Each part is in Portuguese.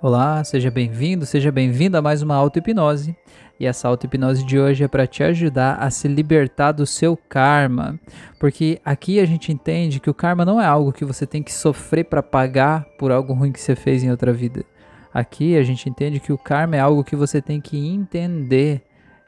Olá, seja bem-vindo, seja bem-vinda a mais uma auto-hipnose. E essa auto-hipnose de hoje é para te ajudar a se libertar do seu karma. Porque aqui a gente entende que o karma não é algo que você tem que sofrer para pagar por algo ruim que você fez em outra vida. Aqui a gente entende que o karma é algo que você tem que entender.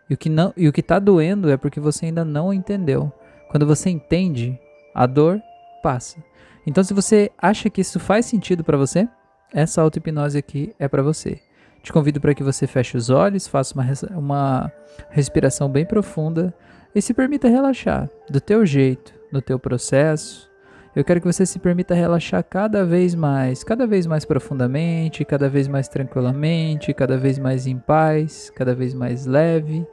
E o que não, e o que tá doendo é porque você ainda não entendeu. Quando você entende, a dor passa. Então se você acha que isso faz sentido para você, essa auto-hipnose aqui é para você. Te convido para que você feche os olhos, faça uma, uma respiração bem profunda e se permita relaxar do teu jeito, no teu processo. Eu quero que você se permita relaxar cada vez mais, cada vez mais profundamente, cada vez mais tranquilamente, cada vez mais em paz, cada vez mais leve.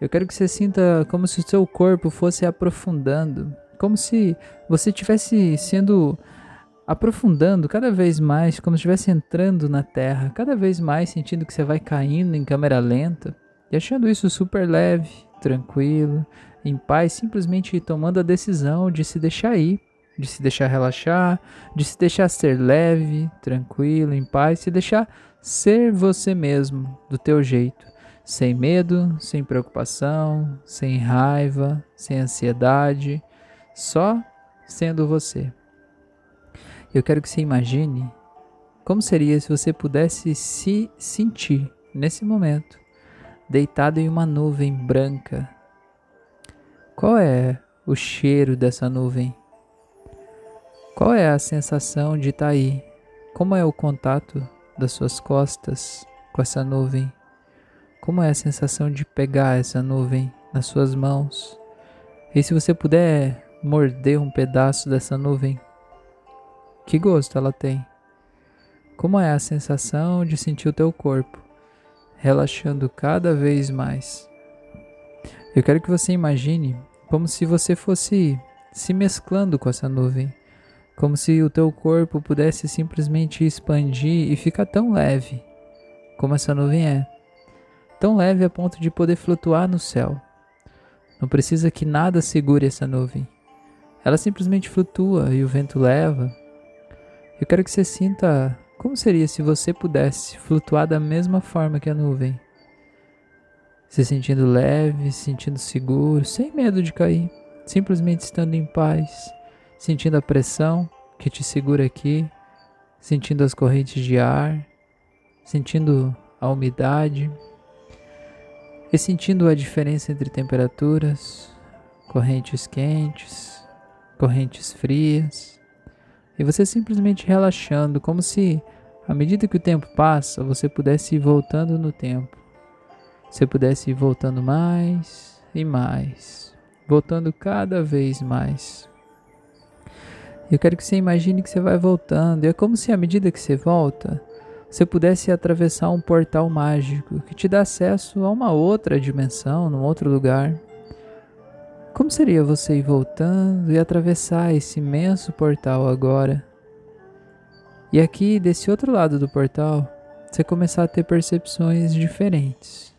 Eu quero que você sinta como se o seu corpo fosse aprofundando, como se você estivesse sendo aprofundando cada vez mais, como se estivesse entrando na terra, cada vez mais sentindo que você vai caindo em câmera lenta e achando isso super leve, tranquilo, em paz, simplesmente tomando a decisão de se deixar ir, de se deixar relaxar, de se deixar ser leve, tranquilo, em paz, se deixar ser você mesmo, do teu jeito, sem medo, sem preocupação, sem raiva, sem ansiedade, só sendo você. Eu quero que você imagine como seria se você pudesse se sentir nesse momento deitado em uma nuvem branca. Qual é o cheiro dessa nuvem? Qual é a sensação de estar tá aí? Como é o contato das suas costas com essa nuvem? Como é a sensação de pegar essa nuvem nas suas mãos? E se você puder morder um pedaço dessa nuvem, que gosto ela tem? Como é a sensação de sentir o teu corpo relaxando cada vez mais? Eu quero que você imagine como se você fosse se mesclando com essa nuvem, como se o teu corpo pudesse simplesmente expandir e ficar tão leve como essa nuvem é. Tão leve a ponto de poder flutuar no céu. Não precisa que nada segure essa nuvem. Ela simplesmente flutua e o vento leva, eu quero que você sinta como seria se você pudesse flutuar da mesma forma que a nuvem. Se sentindo leve, se sentindo seguro, sem medo de cair, simplesmente estando em paz, sentindo a pressão que te segura aqui, sentindo as correntes de ar, sentindo a umidade. E sentindo a diferença entre temperaturas, correntes quentes, correntes frias e você simplesmente relaxando, como se à medida que o tempo passa, você pudesse ir voltando no tempo. Você pudesse ir voltando mais e mais, voltando cada vez mais. Eu quero que você imagine que você vai voltando, e é como se à medida que você volta, você pudesse atravessar um portal mágico que te dá acesso a uma outra dimensão, num outro lugar. Como seria você ir voltando e atravessar esse imenso portal agora? E aqui, desse outro lado do portal, você começar a ter percepções diferentes.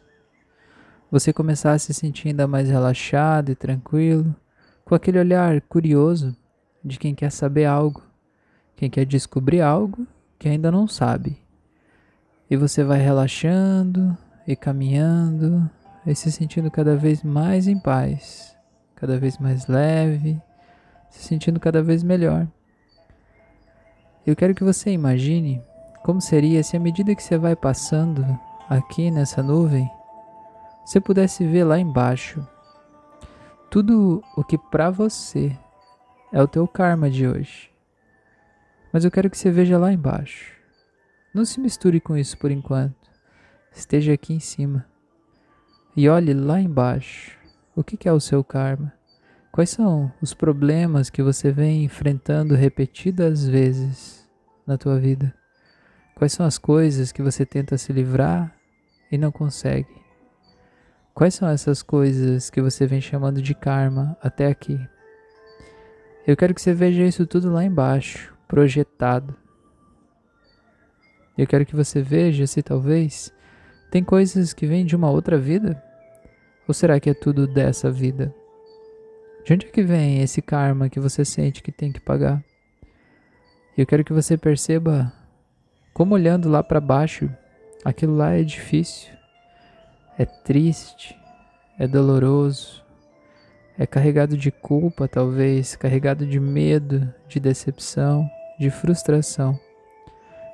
Você começar a se sentir ainda mais relaxado e tranquilo, com aquele olhar curioso de quem quer saber algo, quem quer descobrir algo que ainda não sabe. E você vai relaxando e caminhando e se sentindo cada vez mais em paz cada vez mais leve, se sentindo cada vez melhor. Eu quero que você imagine como seria se à medida que você vai passando aqui nessa nuvem, você pudesse ver lá embaixo tudo o que para você é o teu karma de hoje. Mas eu quero que você veja lá embaixo. Não se misture com isso por enquanto. Esteja aqui em cima. E olhe lá embaixo o que é o seu karma? Quais são os problemas que você vem enfrentando repetidas vezes na tua vida? Quais são as coisas que você tenta se livrar e não consegue? Quais são essas coisas que você vem chamando de karma até aqui? Eu quero que você veja isso tudo lá embaixo, projetado. Eu quero que você veja se talvez tem coisas que vêm de uma outra vida ou será que é tudo dessa vida? De onde é que vem esse karma que você sente que tem que pagar? Eu quero que você perceba como olhando lá para baixo, aquilo lá é difícil, é triste, é doloroso, é carregado de culpa, talvez, carregado de medo, de decepção, de frustração.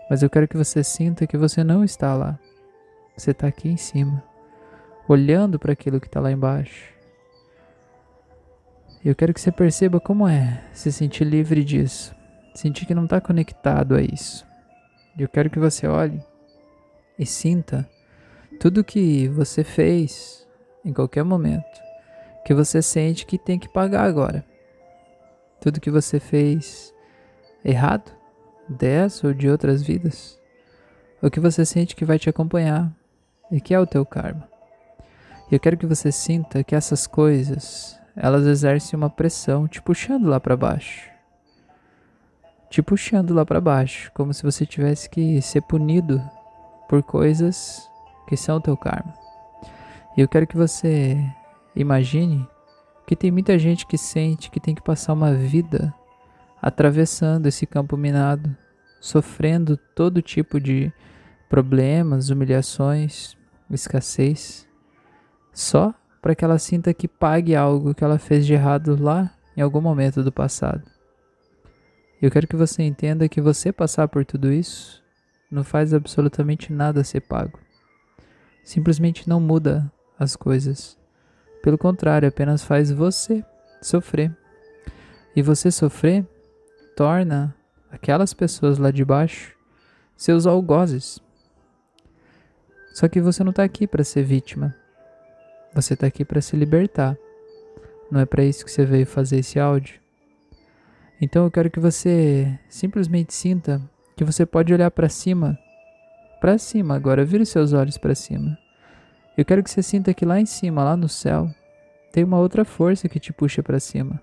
Mas eu quero que você sinta que você não está lá. Você está aqui em cima, olhando para aquilo que está lá embaixo. Eu quero que você perceba como é se sentir livre disso, sentir que não está conectado a isso. Eu quero que você olhe e sinta tudo que você fez em qualquer momento, que você sente que tem que pagar agora. Tudo que você fez errado, dessa ou de outras vidas, o que você sente que vai te acompanhar e que é o teu karma. E eu quero que você sinta que essas coisas, elas exercem uma pressão te puxando lá para baixo. Te puxando lá para baixo, como se você tivesse que ser punido por coisas que são o teu karma. E eu quero que você imagine que tem muita gente que sente que tem que passar uma vida atravessando esse campo minado, sofrendo todo tipo de problemas, humilhações, escassez, só para que ela sinta que pague algo que ela fez de errado lá em algum momento do passado. Eu quero que você entenda que você passar por tudo isso não faz absolutamente nada ser pago. Simplesmente não muda as coisas. Pelo contrário, apenas faz você sofrer. E você sofrer torna aquelas pessoas lá de baixo seus algozes. Só que você não está aqui para ser vítima. Você está aqui para se libertar. Não é para isso que você veio fazer esse áudio. Então eu quero que você simplesmente sinta que você pode olhar para cima. Para cima agora, vira os seus olhos para cima. Eu quero que você sinta que lá em cima, lá no céu, tem uma outra força que te puxa para cima.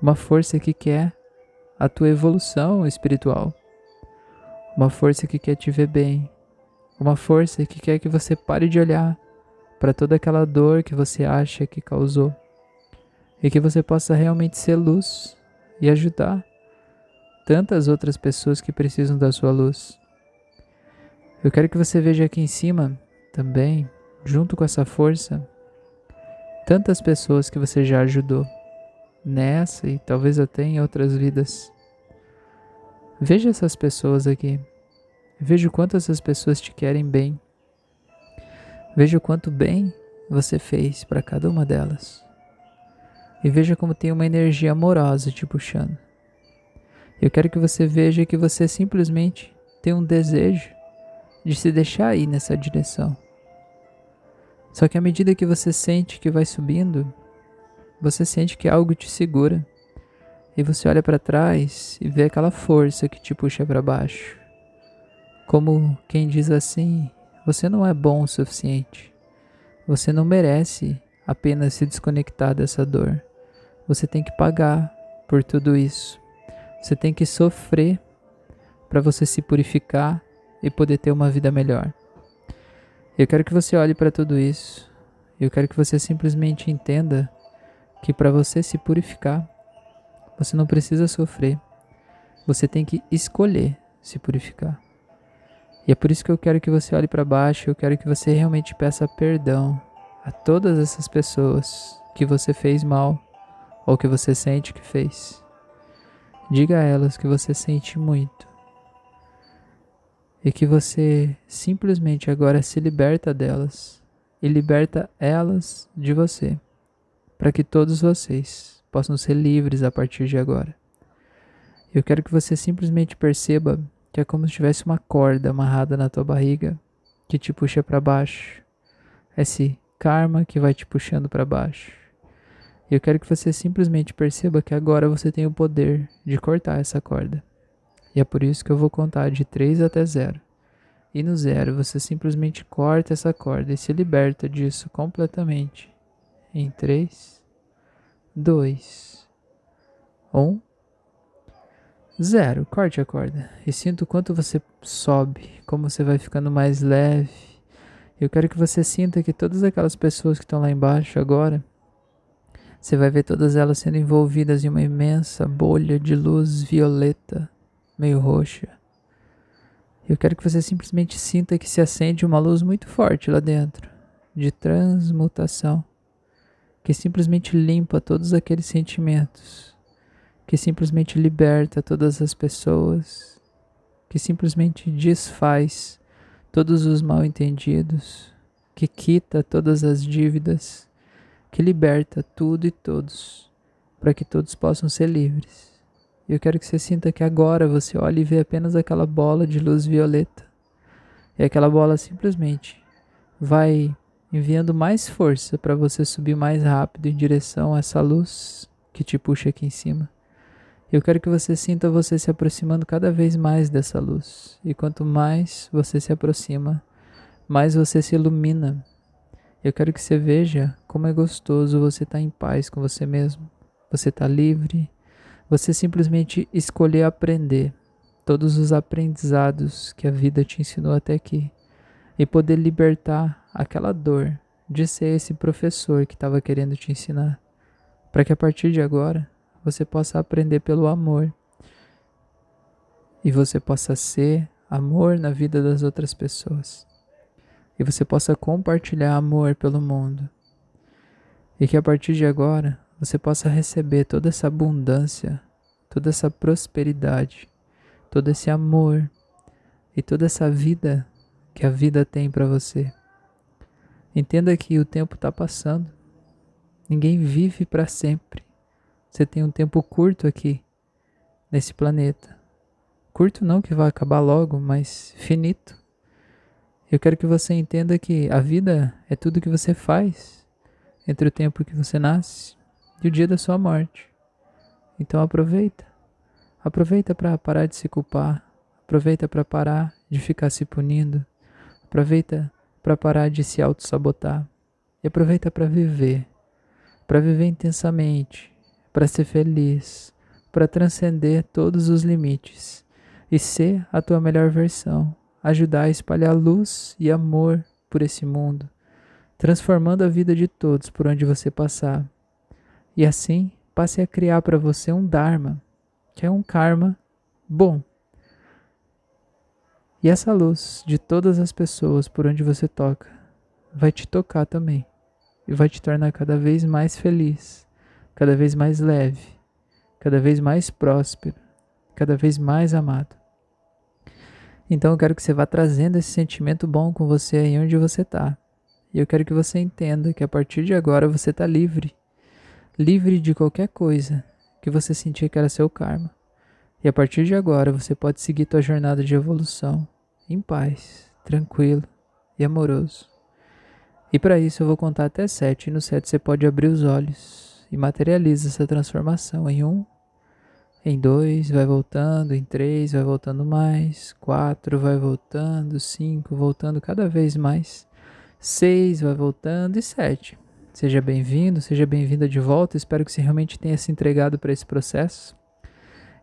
Uma força que quer a tua evolução espiritual. Uma força que quer te ver bem. Uma força que quer que você pare de olhar para toda aquela dor que você acha que causou e que você possa realmente ser luz e ajudar tantas outras pessoas que precisam da sua luz. Eu quero que você veja aqui em cima também, junto com essa força, tantas pessoas que você já ajudou nessa e talvez até em outras vidas. Veja essas pessoas aqui. Veja o quanto essas pessoas te querem bem. Veja o quanto bem você fez para cada uma delas. E veja como tem uma energia amorosa te puxando. Eu quero que você veja que você simplesmente tem um desejo de se deixar ir nessa direção. Só que à medida que você sente que vai subindo, você sente que algo te segura. E você olha para trás e vê aquela força que te puxa para baixo. Como quem diz assim: você não é bom o suficiente. Você não merece apenas se desconectar dessa dor. Você tem que pagar por tudo isso. Você tem que sofrer para você se purificar e poder ter uma vida melhor. Eu quero que você olhe para tudo isso. Eu quero que você simplesmente entenda que para você se purificar, você não precisa sofrer. Você tem que escolher se purificar. E é por isso que eu quero que você olhe para baixo, eu quero que você realmente peça perdão a todas essas pessoas que você fez mal ou que você sente que fez. Diga a elas que você sente muito e que você simplesmente agora se liberta delas e liberta elas de você, para que todos vocês possam ser livres a partir de agora. Eu quero que você simplesmente perceba que é como se tivesse uma corda amarrada na tua barriga que te puxa para baixo. Esse karma que vai te puxando para baixo. E eu quero que você simplesmente perceba que agora você tem o poder de cortar essa corda. E é por isso que eu vou contar de 3 até 0. E no zero você simplesmente corta essa corda e se liberta disso completamente. Em 3, 2, 1, 0. Corte a corda e sinta o quanto você sobe, como você vai ficando mais leve. Eu quero que você sinta que todas aquelas pessoas que estão lá embaixo agora, você vai ver todas elas sendo envolvidas em uma imensa bolha de luz violeta meio roxa. Eu quero que você simplesmente sinta que se acende uma luz muito forte lá dentro, de transmutação, que simplesmente limpa todos aqueles sentimentos, que simplesmente liberta todas as pessoas, que simplesmente desfaz todos os mal entendidos, que quita todas as dívidas, que liberta tudo e todos, para que todos possam ser livres. E eu quero que você sinta que agora você olha e vê apenas aquela bola de luz violeta. E aquela bola simplesmente vai enviando mais força para você subir mais rápido em direção a essa luz que te puxa aqui em cima. Eu quero que você sinta você se aproximando cada vez mais dessa luz. E quanto mais você se aproxima, mais você se ilumina. Eu quero que você veja como é gostoso você estar tá em paz com você mesmo. Você está livre, você simplesmente escolher aprender todos os aprendizados que a vida te ensinou até aqui e poder libertar aquela dor de ser esse professor que estava querendo te ensinar, para que a partir de agora você possa aprender pelo amor e você possa ser amor na vida das outras pessoas e você possa compartilhar amor pelo mundo e que a partir de agora você possa receber toda essa abundância, toda essa prosperidade, todo esse amor e toda essa vida que a vida tem para você. Entenda que o tempo está passando. Ninguém vive para sempre. Você tem um tempo curto aqui nesse planeta. Curto não que vai acabar logo, mas finito. Eu quero que você entenda que a vida é tudo que você faz entre o tempo que você nasce e o dia da sua morte. Então aproveita. Aproveita para parar de se culpar. Aproveita para parar de ficar se punindo. Aproveita para parar de se auto-sabotar. E aproveita para viver. Para viver intensamente. Para ser feliz. Para transcender todos os limites. E ser a tua melhor versão. Ajudar a espalhar luz e amor por esse mundo. Transformando a vida de todos por onde você passar e assim passe a criar para você um Dharma, que é um karma bom. E essa luz de todas as pessoas por onde você toca vai te tocar também e vai te tornar cada vez mais feliz, cada vez mais leve, cada vez mais próspero, cada vez mais amado. Então eu quero que você vá trazendo esse sentimento bom com você aí onde você está. E eu quero que você entenda que a partir de agora você está livre livre de qualquer coisa que você sentir que era seu karma. E a partir de agora você pode seguir tua jornada de evolução em paz, tranquilo e amoroso. E para isso eu vou contar até sete. E no sete você pode abrir os olhos e materializa essa transformação em um, em dois, vai voltando, em três, vai voltando mais, quatro, vai voltando, cinco, voltando cada vez mais, seis, vai voltando e sete. Seja bem-vindo, seja bem-vinda de volta. Espero que você realmente tenha se entregado para esse processo.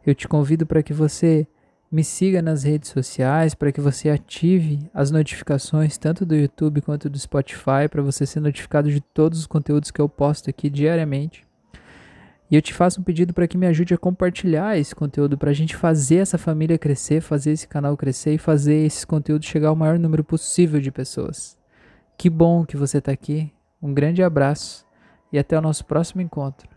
Eu te convido para que você me siga nas redes sociais, para que você ative as notificações tanto do YouTube quanto do Spotify, para você ser notificado de todos os conteúdos que eu posto aqui diariamente. E eu te faço um pedido para que me ajude a compartilhar esse conteúdo, para a gente fazer essa família crescer, fazer esse canal crescer e fazer esse conteúdo chegar ao maior número possível de pessoas. Que bom que você está aqui. Um grande abraço e até o nosso próximo encontro.